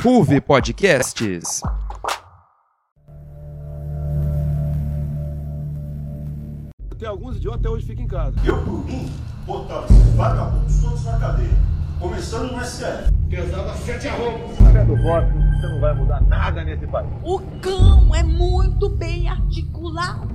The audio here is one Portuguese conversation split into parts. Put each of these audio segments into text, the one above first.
Ruve Podcasts. Tem alguns idiotas até hoje ficam em casa. Eu, por mim, botava esses vagabundos todos na cadeia. Começando no STF. Pesava sete arrombos. Através do voto, você não vai mudar nada nesse país. O cão é muito bem articulado.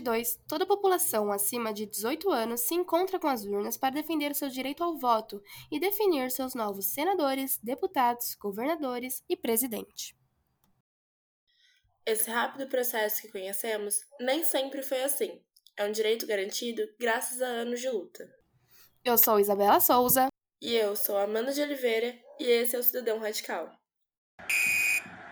2022, toda a população acima de 18 anos se encontra com as urnas para defender seu direito ao voto e definir seus novos senadores, deputados, governadores e presidente. Esse rápido processo que conhecemos nem sempre foi assim. É um direito garantido graças a anos de luta. Eu sou Isabela Souza. E eu sou Amanda de Oliveira e esse é o Cidadão Radical.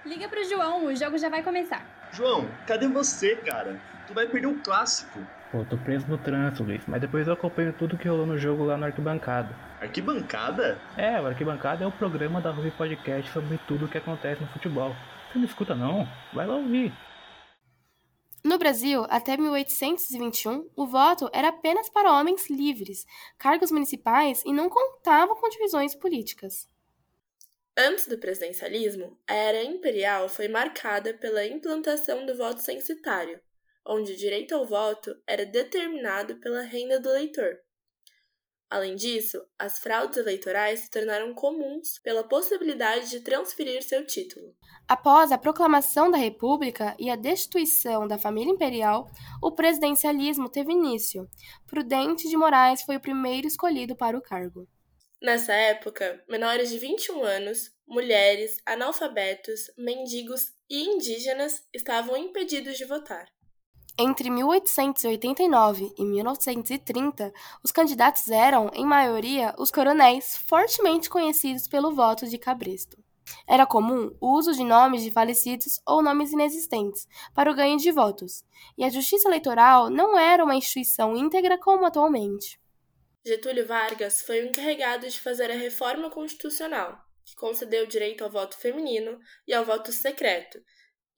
Liga pro João, o jogo já vai começar. João, cadê você, cara? Tu vai perder um clássico. Pô, tô preso no trânsito, Luiz, mas depois eu acompanho tudo que rolou no jogo lá no Arquibancada. Arquibancada? É, o Arquibancada é o programa da Ruby Podcast sobre tudo o que acontece no futebol. Você não escuta não? Vai lá ouvir. No Brasil, até 1821, o voto era apenas para homens livres, cargos municipais e não contava com divisões políticas. Antes do presidencialismo, a era imperial foi marcada pela implantação do voto censitário, onde o direito ao voto era determinado pela renda do eleitor. Além disso, as fraudes eleitorais se tornaram comuns pela possibilidade de transferir seu título. Após a proclamação da República e a destituição da família imperial, o presidencialismo teve início. Prudente de Moraes foi o primeiro escolhido para o cargo. Nessa época, menores de 21 anos, mulheres, analfabetos, mendigos e indígenas estavam impedidos de votar. Entre 1889 e 1930, os candidatos eram, em maioria, os coronéis, fortemente conhecidos pelo voto de cabresto. Era comum o uso de nomes de falecidos ou nomes inexistentes para o ganho de votos, e a justiça eleitoral não era uma instituição íntegra como atualmente. Getúlio Vargas foi o encarregado de fazer a reforma constitucional, que concedeu direito ao voto feminino e ao voto secreto,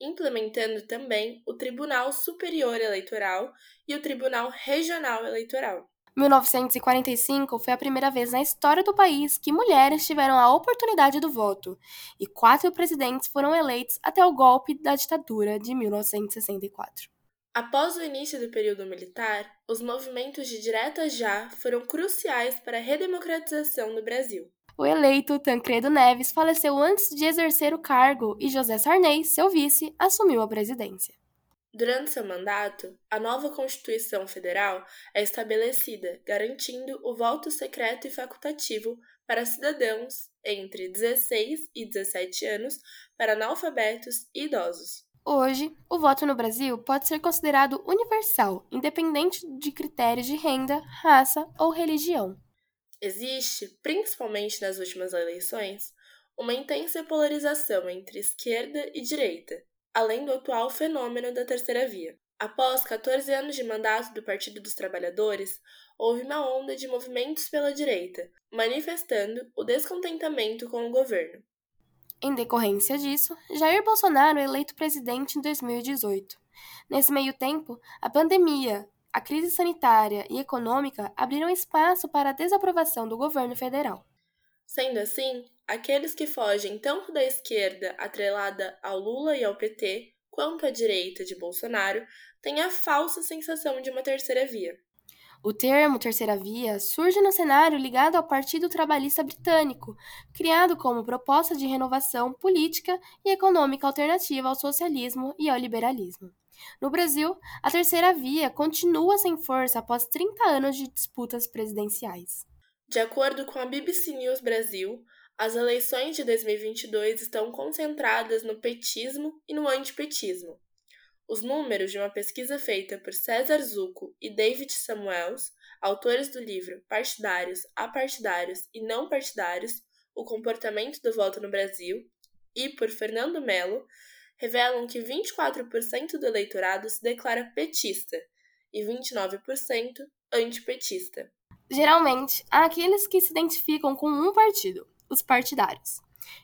implementando também o Tribunal Superior Eleitoral e o Tribunal Regional Eleitoral. 1945 foi a primeira vez na história do país que mulheres tiveram a oportunidade do voto, e quatro presidentes foram eleitos até o golpe da ditadura de 1964. Após o início do período militar, os movimentos de direta já foram cruciais para a redemocratização do Brasil. O eleito Tancredo Neves faleceu antes de exercer o cargo e José Sarney, seu vice, assumiu a presidência. Durante seu mandato, a nova Constituição Federal é estabelecida, garantindo o voto secreto e facultativo para cidadãos entre 16 e 17 anos, para analfabetos e idosos. Hoje, o voto no Brasil pode ser considerado universal, independente de critérios de renda, raça ou religião. Existe, principalmente nas últimas eleições, uma intensa polarização entre esquerda e direita, além do atual fenômeno da terceira via. Após 14 anos de mandato do Partido dos Trabalhadores, houve uma onda de movimentos pela direita, manifestando o descontentamento com o governo. Em decorrência disso, Jair Bolsonaro é eleito presidente em 2018. Nesse meio tempo, a pandemia, a crise sanitária e econômica abriram espaço para a desaprovação do governo federal. Sendo assim, aqueles que fogem tanto da esquerda atrelada ao Lula e ao PT, quanto à direita de Bolsonaro, têm a falsa sensação de uma terceira via. O termo terceira via surge no cenário ligado ao Partido Trabalhista Britânico, criado como proposta de renovação política e econômica alternativa ao socialismo e ao liberalismo. No Brasil, a terceira via continua sem força após 30 anos de disputas presidenciais. De acordo com a BBC News Brasil, as eleições de 2022 estão concentradas no petismo e no antipetismo. Os números de uma pesquisa feita por César Zucco e David Samuels, autores do livro Partidários, Apartidários e Não Partidários: O Comportamento do Voto no Brasil, e por Fernando Melo, revelam que 24% do eleitorado se declara petista e 29% antipetista. Geralmente, há aqueles que se identificam com um partido, os partidários.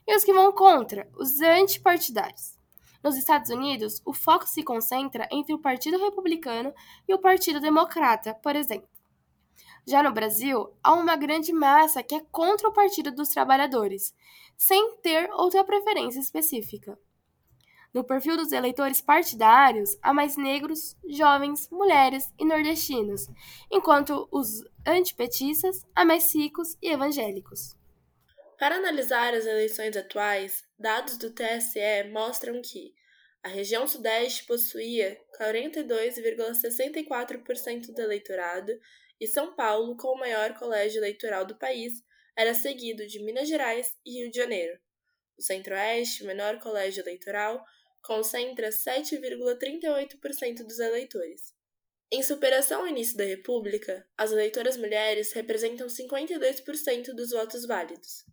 e os que vão contra, os antipartidários. Nos Estados Unidos, o foco se concentra entre o Partido Republicano e o Partido Democrata, por exemplo. Já no Brasil, há uma grande massa que é contra o Partido dos Trabalhadores, sem ter outra preferência específica. No perfil dos eleitores partidários, há mais negros, jovens, mulheres e nordestinos, enquanto os antipetistas há mais ricos e evangélicos. Para analisar as eleições atuais, dados do TSE mostram que a região Sudeste possuía 42,64% do eleitorado e São Paulo, com o maior colégio eleitoral do país, era seguido de Minas Gerais e Rio de Janeiro. O Centro-Oeste, menor colégio eleitoral, concentra 7,38% dos eleitores. Em superação ao início da República, as eleitoras mulheres representam 52% dos votos válidos.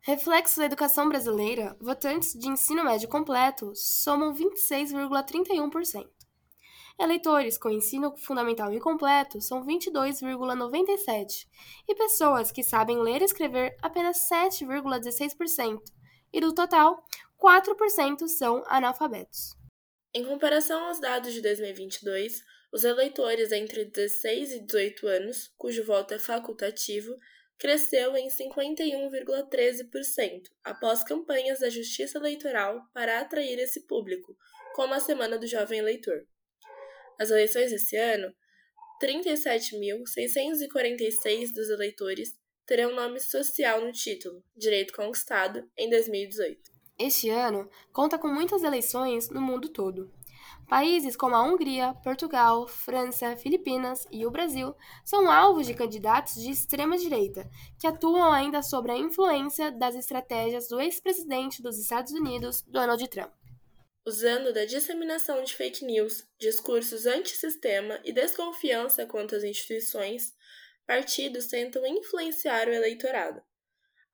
Reflexo da educação brasileira, votantes de ensino médio completo somam 26,31%. Eleitores com ensino fundamental incompleto são 22,97%, e pessoas que sabem ler e escrever apenas 7,16%, e do total, 4% são analfabetos. Em comparação aos dados de 2022, os eleitores entre 16 e 18 anos, cujo voto é facultativo, cresceu em 51,13% após campanhas da Justiça Eleitoral para atrair esse público, como a Semana do Jovem Eleitor. Nas eleições desse ano, 37.646 dos eleitores terão nome social no título, direito conquistado, em 2018. Este ano conta com muitas eleições no mundo todo. Países como a Hungria, Portugal, França, Filipinas e o Brasil são alvos de candidatos de extrema-direita, que atuam ainda sob a influência das estratégias do ex-presidente dos Estados Unidos, Donald Trump. Usando da disseminação de fake news, discursos antissistema e desconfiança quanto às instituições, partidos tentam influenciar o eleitorado.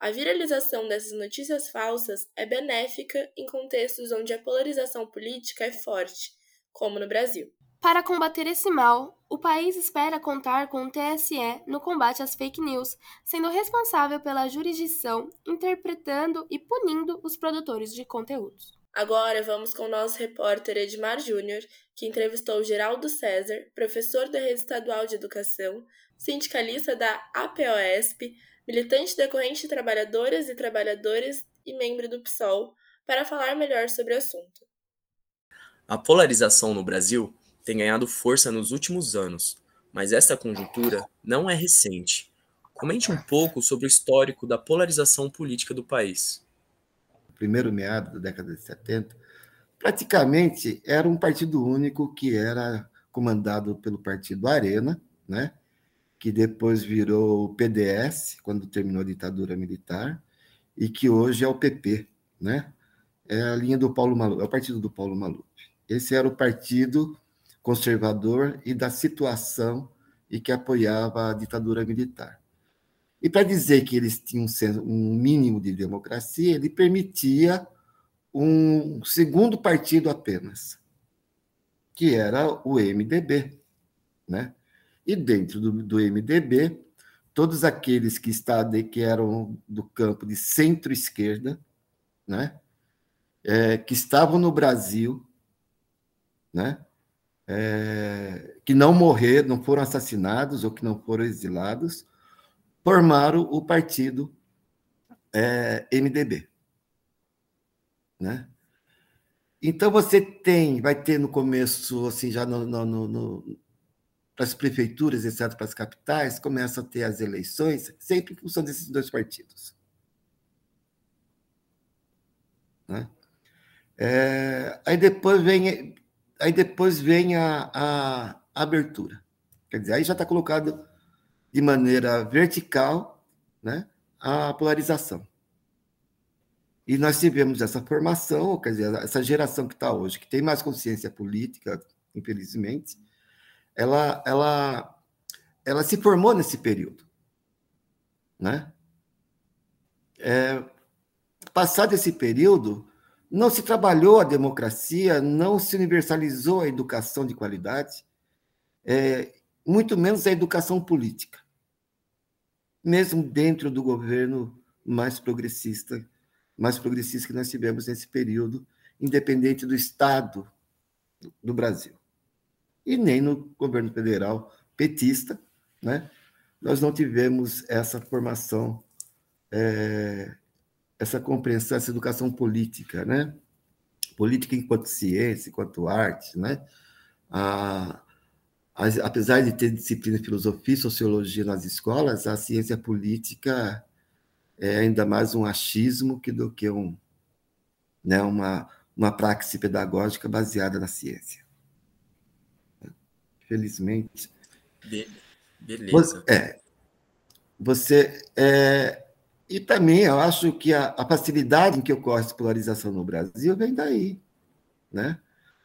A viralização dessas notícias falsas é benéfica em contextos onde a polarização política é forte, como no Brasil. Para combater esse mal, o país espera contar com o TSE no combate às fake news, sendo responsável pela jurisdição, interpretando e punindo os produtores de conteúdos. Agora vamos com o nosso repórter Edmar Júnior, que entrevistou Geraldo César, professor da Rede Estadual de Educação, sindicalista da APOESP, militante da Corrente de Trabalhadoras e Trabalhadores e membro do PSOL, para falar melhor sobre o assunto. A polarização no Brasil tem ganhado força nos últimos anos, mas essa conjuntura não é recente. Comente um pouco sobre o histórico da polarização política do país. Primeiro meado da década de 70, praticamente era um partido único que era comandado pelo partido Arena, né? Que depois virou o PDS, quando terminou a ditadura militar, e que hoje é o PP, né? É a linha do Paulo Maluf, é o partido do Paulo Maluf. Esse era o partido conservador e da situação e que apoiava a ditadura militar. E para dizer que eles tinham um mínimo de democracia, ele permitia um segundo partido apenas, que era o MDB, né? E dentro do, do MDB, todos aqueles que, estavam, que eram do campo de centro-esquerda, né? É, que estavam no Brasil, né? É, que não morreram, não foram assassinados ou que não foram exilados, formaram o partido é, MDB. Né? Então você tem, vai ter no começo, assim, já no, no, no, para as prefeituras, etc., para as capitais, começa a ter as eleições, sempre em função desses dois partidos. Né? É, aí depois vem, aí depois vem a, a abertura. Quer dizer, aí já está colocado de maneira vertical né, a polarização. E nós tivemos essa formação, quer dizer, essa geração que está hoje, que tem mais consciência política, infelizmente, ela, ela, ela se formou nesse período. Né? É, passado esse período, não se trabalhou a democracia, não se universalizou a educação de qualidade, é, muito menos a educação política, mesmo dentro do governo mais progressista mais progressistas que nós tivemos nesse período, independente do Estado do Brasil. E nem no governo federal petista, né? nós não tivemos essa formação, é, essa compreensão, essa educação política, né? política enquanto ciência, enquanto arte, né? A, apesar de ter disciplina de filosofia e sociologia nas escolas, a ciência política é ainda mais um achismo que do que um, né, uma, uma praxe pedagógica baseada na ciência. Felizmente. beleza. Você, é, você é, e também eu acho que a, a facilidade em que ocorre a polarização no Brasil vem daí, né?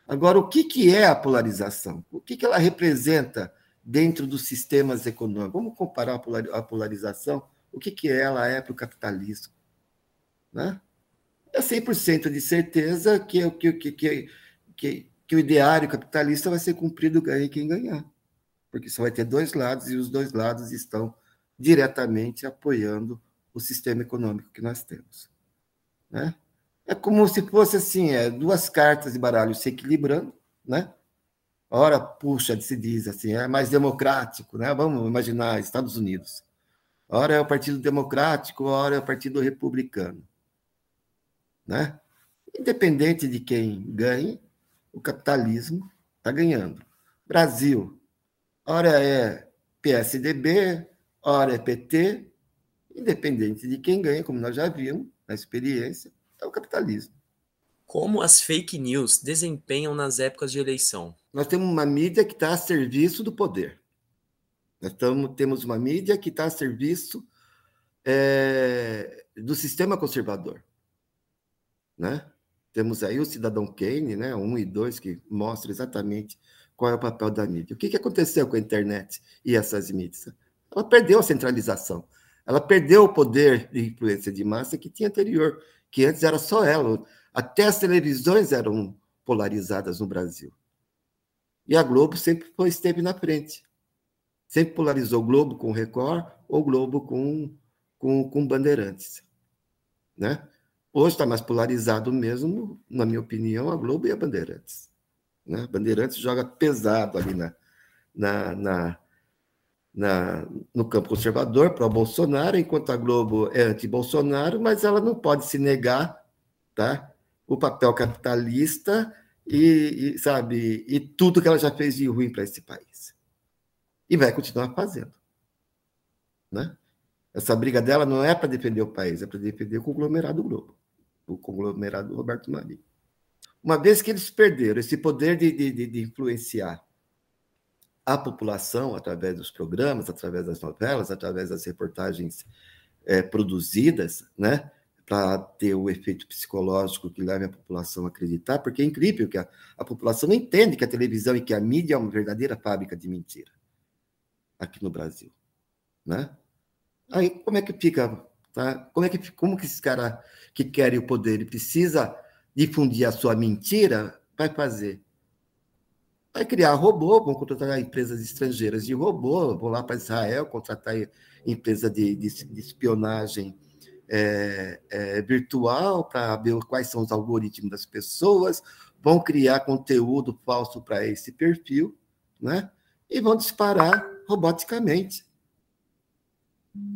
Agora, o que, que é a polarização? O que, que ela representa dentro dos sistemas econômicos? Vamos comparar a polarização? O que, que ela é para o capitalismo? Né? É 100% de certeza que, que, que, que, que o ideário capitalista vai ser cumprido ganhe quem ganhar. Porque só vai ter dois lados e os dois lados estão diretamente apoiando o sistema econômico que nós temos. Né? É como se fosse assim, é, duas cartas de baralho se equilibrando, né? Ora, puxa, se diz assim, é mais democrático, né? Vamos imaginar Estados Unidos. Ora é o Partido Democrático, ora é o Partido Republicano, né? Independente de quem ganhe, o capitalismo está ganhando. Brasil, ora é PSDB, ora é PT, independente de quem ganha, como nós já vimos na experiência, é o capitalismo. Como as fake news desempenham nas épocas de eleição? Nós temos uma mídia que está a serviço do poder. Nós tamo, temos uma mídia que está a serviço é, do sistema conservador. Né? Temos aí o Cidadão Kane, né, um e dois, que mostra exatamente qual é o papel da mídia. O que, que aconteceu com a internet e essas mídias? Ela perdeu a centralização. Ela perdeu o poder de influência de massa que tinha anterior que antes era só ela. Até as televisões eram polarizadas no Brasil. E a Globo sempre foi, esteve na frente. Sempre polarizou o Globo com o Record ou o Globo com, com, com Bandeirantes. Né? Hoje está mais polarizado mesmo, na minha opinião, a Globo e a Bandeirantes. Né? Bandeirantes joga pesado ali na, na, na, na, no campo conservador para Bolsonaro, enquanto a Globo é anti-Bolsonaro, mas ela não pode se negar tá, o papel capitalista e, e, sabe, e tudo que ela já fez de ruim para esse país. E vai continuar fazendo. Né? Essa briga dela não é para defender o país, é para defender o conglomerado Globo, o conglomerado Roberto Marinho. Uma vez que eles perderam esse poder de, de, de influenciar a população através dos programas, através das novelas, através das reportagens é, produzidas, né, para ter o efeito psicológico que leve a população a acreditar, porque é incrível que a, a população não entende que a televisão e que a mídia é uma verdadeira fábrica de mentira aqui no Brasil, né? Aí como é que fica, tá? Como é que como que esse cara que quer o poder ele precisa difundir a sua mentira vai fazer? Vai criar robô, vão contratar empresas estrangeiras de robô, vão lá para Israel contratar empresa de, de, de espionagem é, é, virtual para ver quais são os algoritmos das pessoas, vão criar conteúdo falso para esse perfil, né? E vão disparar roboticamente,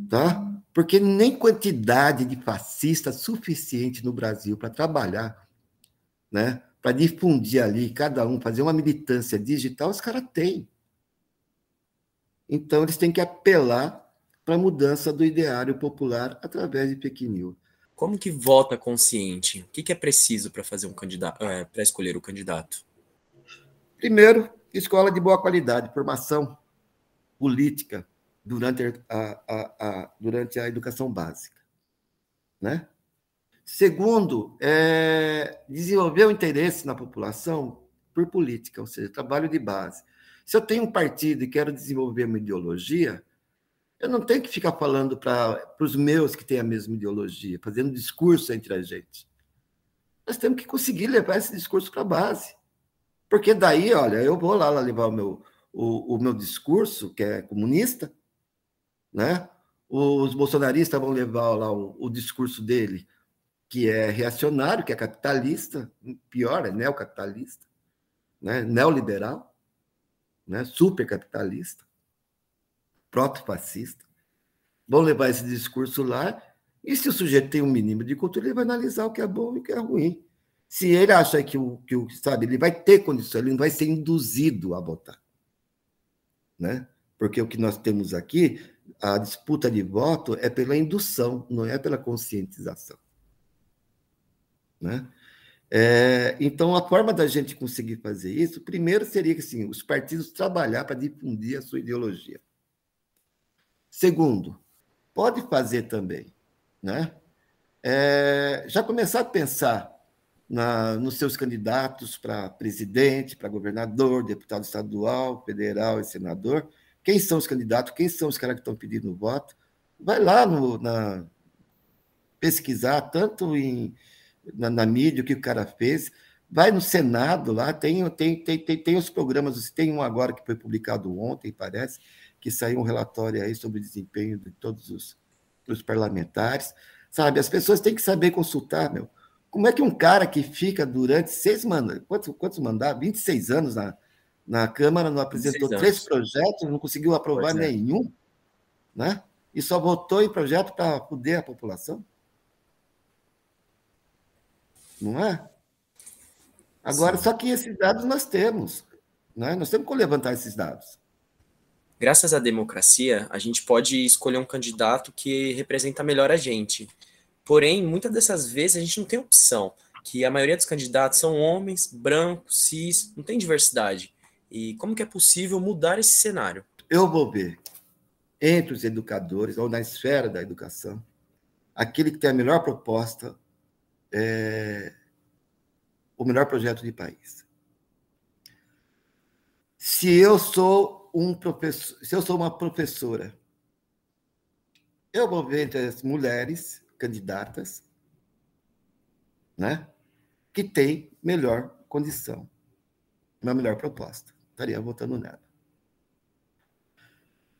tá? Porque nem quantidade de fascistas suficiente no Brasil para trabalhar, né? para difundir ali, cada um, fazer uma militância digital, os caras têm. Então, eles têm que apelar para a mudança do ideário popular através de fake news. Como que vota consciente? O que, que é preciso para fazer um candidato, é, para escolher o candidato? Primeiro, escola de boa qualidade, formação política durante a, a, a durante a educação básica, né? Segundo, é desenvolver o interesse na população por política, ou seja, trabalho de base. Se eu tenho um partido e quero desenvolver uma ideologia, eu não tenho que ficar falando para os meus que têm a mesma ideologia, fazendo discurso entre a gente. Nós temos que conseguir levar esse discurso para a base. Porque daí, olha, eu vou lá levar o meu, o, o meu discurso, que é comunista, né? os bolsonaristas vão levar lá o, o discurso dele, que é reacionário, que é capitalista, pior, é neocapitalista, né? neoliberal, né? supercapitalista, proto-fascista. Vão levar esse discurso lá, e se o sujeito tem um mínimo de cultura, ele vai analisar o que é bom e o que é ruim. Se ele acha que o que sabe, ele vai ter condição, ele não vai ser induzido a votar, né? Porque o que nós temos aqui, a disputa de voto é pela indução, não é pela conscientização, né? É, então, a forma da gente conseguir fazer isso, primeiro seria que assim, os partidos trabalhar para difundir a sua ideologia. Segundo, pode fazer também, né? É, já começar a pensar na, nos seus candidatos para presidente, para governador, deputado estadual, federal e senador. Quem são os candidatos? Quem são os caras que estão pedindo voto? Vai lá no, na, pesquisar, tanto em, na, na, mídia, o que o cara fez. Vai no Senado lá, tem, tem, tem, tem, tem os programas, tem um agora que foi publicado ontem, parece, que saiu um relatório aí sobre o desempenho de todos os, parlamentares. Sabe, as pessoas têm que saber consultar, meu. Como é que um cara que fica durante seis mandatos, quantos, quantos mandatos? 26 anos na, na Câmara, não apresentou três projetos, não conseguiu aprovar é. nenhum, né? E só votou em projeto para poder a população? Não é? Agora, Sim. só que esses dados nós temos, né? Nós temos que levantar esses dados. Graças à democracia, a gente pode escolher um candidato que representa melhor a gente. Porém, muitas dessas vezes a gente não tem opção, que a maioria dos candidatos são homens, brancos, cis, não tem diversidade. E como que é possível mudar esse cenário? Eu vou ver entre os educadores ou na esfera da educação aquele que tem a melhor proposta, é, o melhor projeto de país. Se eu sou um professor, se eu sou uma professora, eu vou ver entre as mulheres candidatas, né, que tem melhor condição, uma melhor proposta. Estaria votando nela.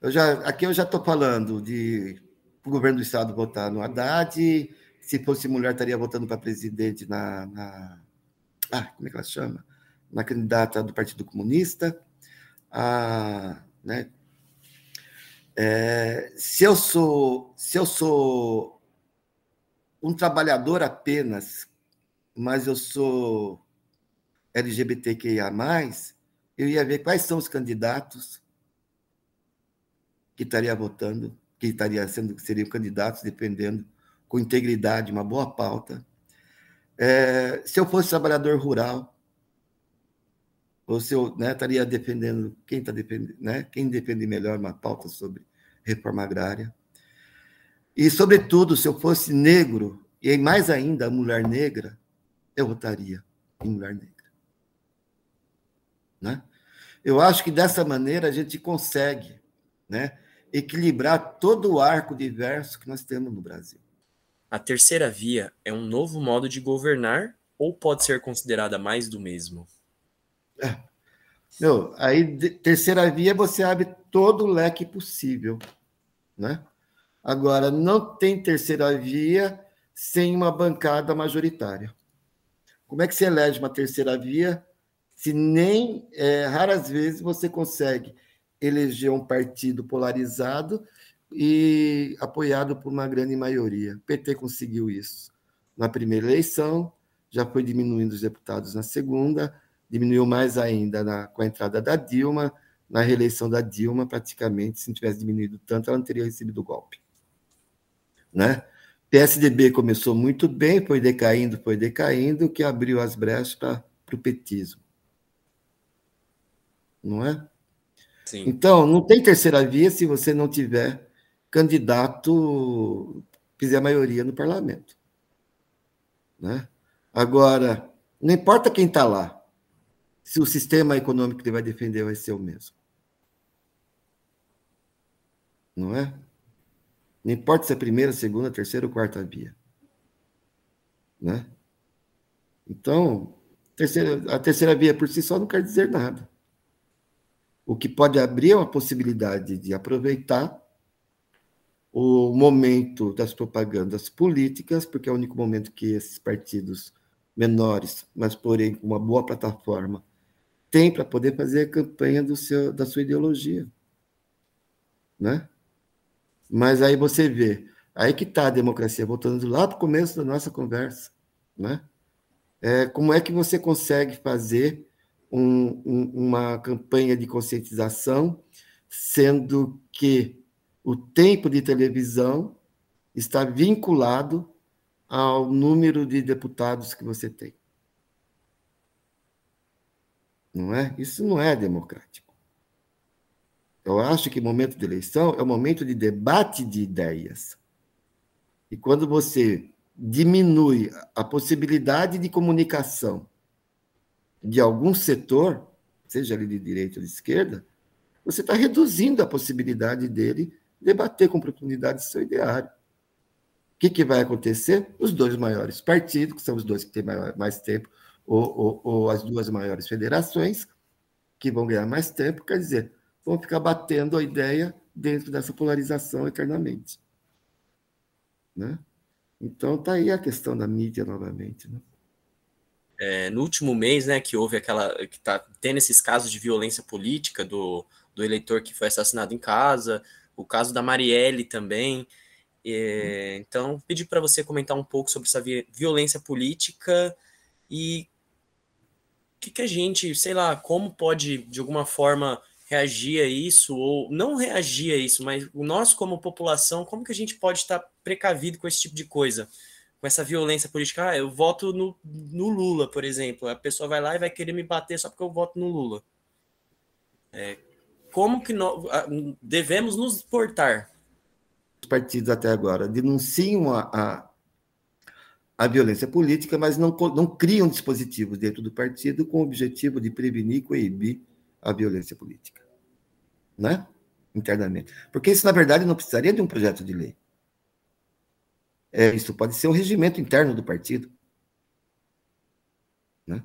Eu já, aqui eu já estou falando de o governo do estado votar no Haddad, se fosse mulher estaria votando para presidente na, na, ah, como é que ela chama? Na candidata do Partido Comunista. Ah, né? É, se eu sou se eu sou um trabalhador apenas, mas eu sou LGBTQIA, eu ia ver quais são os candidatos que estaria votando, que estaria sendo, seriam candidatos defendendo com integridade uma boa pauta. É, se eu fosse trabalhador rural, ou se eu né, estaria defendendo quem está defendendo, né, quem defende melhor uma pauta sobre reforma agrária. E, sobretudo, se eu fosse negro, e mais ainda mulher negra, eu votaria em mulher negra. Né? Eu acho que dessa maneira a gente consegue né, equilibrar todo o arco diverso que nós temos no Brasil. A terceira via é um novo modo de governar ou pode ser considerada mais do mesmo? É. Aí, terceira via, você abre todo o leque possível. Né? Agora, não tem terceira via sem uma bancada majoritária. Como é que se elege uma terceira via se nem é, raras vezes você consegue eleger um partido polarizado e apoiado por uma grande maioria? O PT conseguiu isso na primeira eleição, já foi diminuindo os deputados na segunda, diminuiu mais ainda na, com a entrada da Dilma, na reeleição da Dilma, praticamente, se não tivesse diminuído tanto, ela não teria recebido o golpe né? PSDB começou muito bem, foi decaindo, foi decaindo, o que abriu as brechas para o petismo. Não é? Sim. Então, não tem terceira via se você não tiver candidato, fizer a maioria no parlamento. Né? Agora, não importa quem está lá, se o sistema econômico que ele vai defender vai ser o mesmo. Não é? Não importa se é primeira, segunda, terceira ou quarta via. Né? Então, terceira, a terceira via por si só não quer dizer nada. O que pode abrir é uma possibilidade de aproveitar o momento das propagandas políticas, porque é o único momento que esses partidos menores, mas porém com uma boa plataforma, têm para poder fazer a campanha do seu, da sua ideologia. Né? Mas aí você vê, aí que está a democracia, voltando lá para o começo da nossa conversa. Né? É, como é que você consegue fazer um, um, uma campanha de conscientização, sendo que o tempo de televisão está vinculado ao número de deputados que você tem. Não é? Isso não é democrático. Eu acho que momento de eleição é o momento de debate de ideias. E quando você diminui a possibilidade de comunicação de algum setor, seja ele de direita ou de esquerda, você está reduzindo a possibilidade dele debater com profundidade seu ideário. O que, que vai acontecer? Os dois maiores partidos, que são os dois que têm mais tempo, ou, ou, ou, as duas maiores federações, que vão ganhar mais tempo, quer dizer, vão ficar batendo a ideia dentro dessa polarização eternamente. Né? Então, está aí a questão da mídia novamente. Né? É, no último mês, né, que houve aquela. que está tendo esses casos de violência política do, do eleitor que foi assassinado em casa, o caso da Marielle também. É, então, pedi para você comentar um pouco sobre essa violência política e o que, que a gente, sei lá, como pode de alguma forma reagir a isso, ou não reagir a isso, mas nós, como população, como que a gente pode estar precavido com esse tipo de coisa? Com essa violência política, ah, eu voto no, no Lula, por exemplo. A pessoa vai lá e vai querer me bater só porque eu voto no Lula. É, como que nós devemos nos portar? Os partidos até agora denunciam a, a, a violência política, mas não, não criam dispositivos dentro do partido com o objetivo de prevenir e coibir a violência política, né? Internamente. Porque isso, na verdade, não precisaria de um projeto de lei. É, isso pode ser um regimento interno do partido. Né?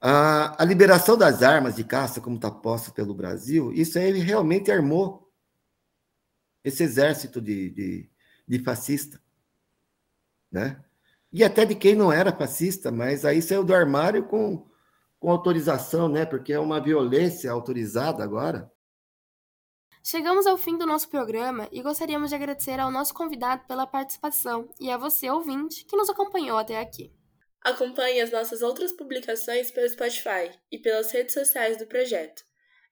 A, a liberação das armas de caça, como está posta pelo Brasil, isso aí realmente armou esse exército de, de, de fascista. Né? E até de quem não era fascista, mas aí saiu do armário com com autorização, né? Porque é uma violência autorizada agora. Chegamos ao fim do nosso programa e gostaríamos de agradecer ao nosso convidado pela participação e a você, ouvinte, que nos acompanhou até aqui. Acompanhe as nossas outras publicações pelo Spotify e pelas redes sociais do projeto.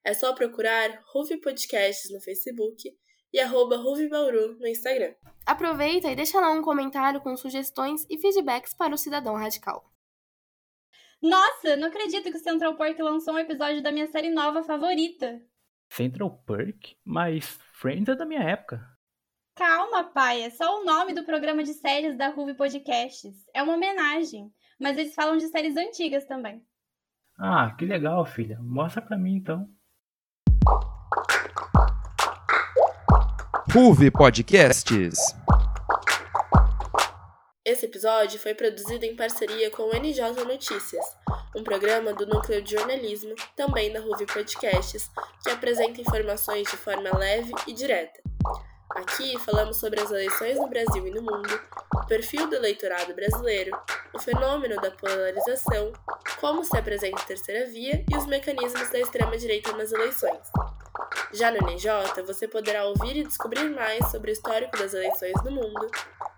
É só procurar Ruve Podcasts no Facebook e arroba Bauru no Instagram. Aproveita e deixa lá um comentário com sugestões e feedbacks para o Cidadão Radical. Nossa, não acredito que o Central Park lançou um episódio da minha série nova favorita. Central Park? Mas Friends é da minha época. Calma, pai, é só o nome do programa de séries da Ruby Podcasts. É uma homenagem, mas eles falam de séries antigas também. Ah, que legal, filha. Mostra pra mim então. Ruve Podcasts. Esse episódio foi produzido em parceria com o NJ Notícias, um programa do Núcleo de Jornalismo, também da Ruve Podcasts, que apresenta informações de forma leve e direta. Aqui falamos sobre as eleições no Brasil e no mundo, o perfil do eleitorado brasileiro, o fenômeno da polarização, como se apresenta a terceira via e os mecanismos da extrema-direita nas eleições. Já no NJ, você poderá ouvir e descobrir mais sobre o histórico das eleições no mundo,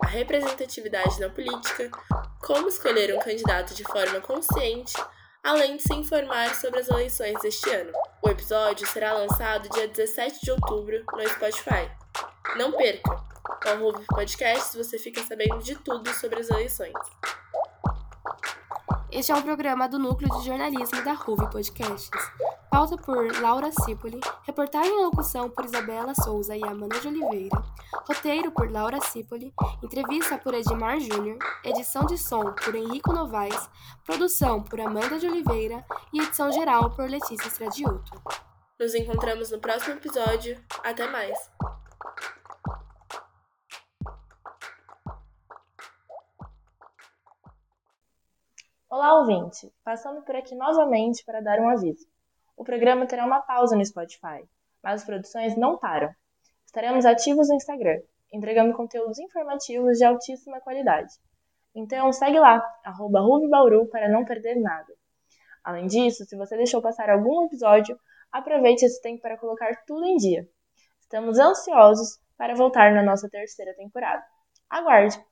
a representatividade na política, como escolher um candidato de forma consciente, além de se informar sobre as eleições deste ano. O episódio será lançado dia 17 de outubro no Spotify. Não perca! Com o Ruby Podcast você fica sabendo de tudo sobre as eleições. Este é um programa do Núcleo de Jornalismo da Ruve Podcasts. Pauta por Laura Cipoli, reportagem e locução por Isabela Souza e Amanda de Oliveira, roteiro por Laura Cipoli, entrevista por Edmar Júnior, edição de som por Henrico Novaes, produção por Amanda de Oliveira e edição geral por Letícia Stradiuto. Nos encontramos no próximo episódio. Até mais! Olá, ouvinte! Passando por aqui novamente para dar um aviso. O programa terá uma pausa no Spotify, mas as produções não param. Estaremos ativos no Instagram, entregando conteúdos informativos de altíssima qualidade. Então segue lá, arroba Bauru, para não perder nada. Além disso, se você deixou passar algum episódio, aproveite esse tempo para colocar tudo em dia. Estamos ansiosos para voltar na nossa terceira temporada. Aguarde!